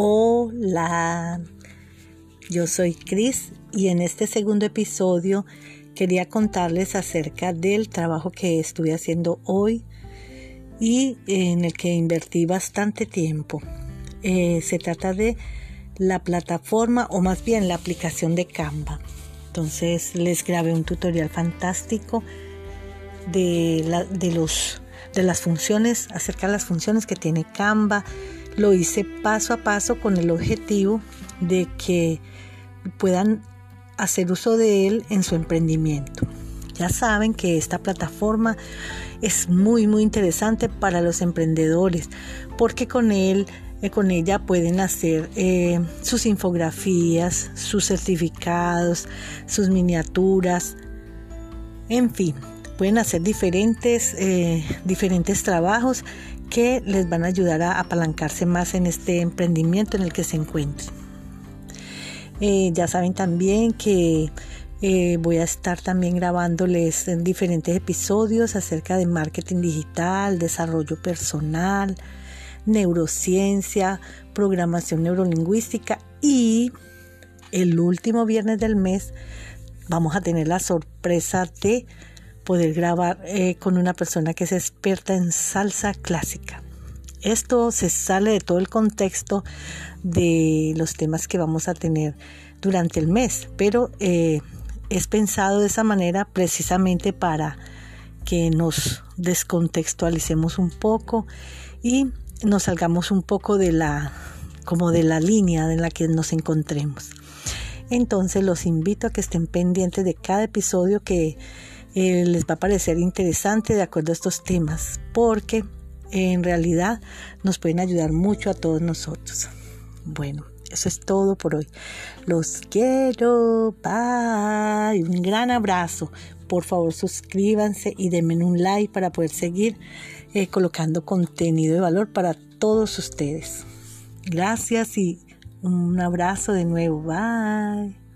Hola, yo soy Cris y en este segundo episodio quería contarles acerca del trabajo que estuve haciendo hoy y en el que invertí bastante tiempo. Eh, se trata de la plataforma o más bien la aplicación de Canva. Entonces les grabé un tutorial fantástico de, de, los, de las funciones, acerca de las funciones que tiene Canva. Lo hice paso a paso con el objetivo de que puedan hacer uso de él en su emprendimiento. Ya saben que esta plataforma es muy muy interesante para los emprendedores porque con él eh, con ella pueden hacer eh, sus infografías, sus certificados, sus miniaturas, en fin, pueden hacer diferentes, eh, diferentes trabajos que les van a ayudar a apalancarse más en este emprendimiento en el que se encuentren. ya saben también que voy a estar también grabándoles diferentes episodios acerca de marketing digital, desarrollo personal, neurociencia, programación neurolingüística y el último viernes del mes vamos a tener la sorpresa de poder grabar eh, con una persona que es experta en salsa clásica. Esto se sale de todo el contexto de los temas que vamos a tener durante el mes, pero eh, es pensado de esa manera precisamente para que nos descontextualicemos un poco y nos salgamos un poco de la como de la línea en la que nos encontremos. Entonces los invito a que estén pendientes de cada episodio que eh, les va a parecer interesante de acuerdo a estos temas, porque en realidad nos pueden ayudar mucho a todos nosotros. Bueno, eso es todo por hoy. Los quiero. Bye. Un gran abrazo. Por favor, suscríbanse y denme un like para poder seguir eh, colocando contenido de valor para todos ustedes. Gracias y un abrazo de nuevo. Bye.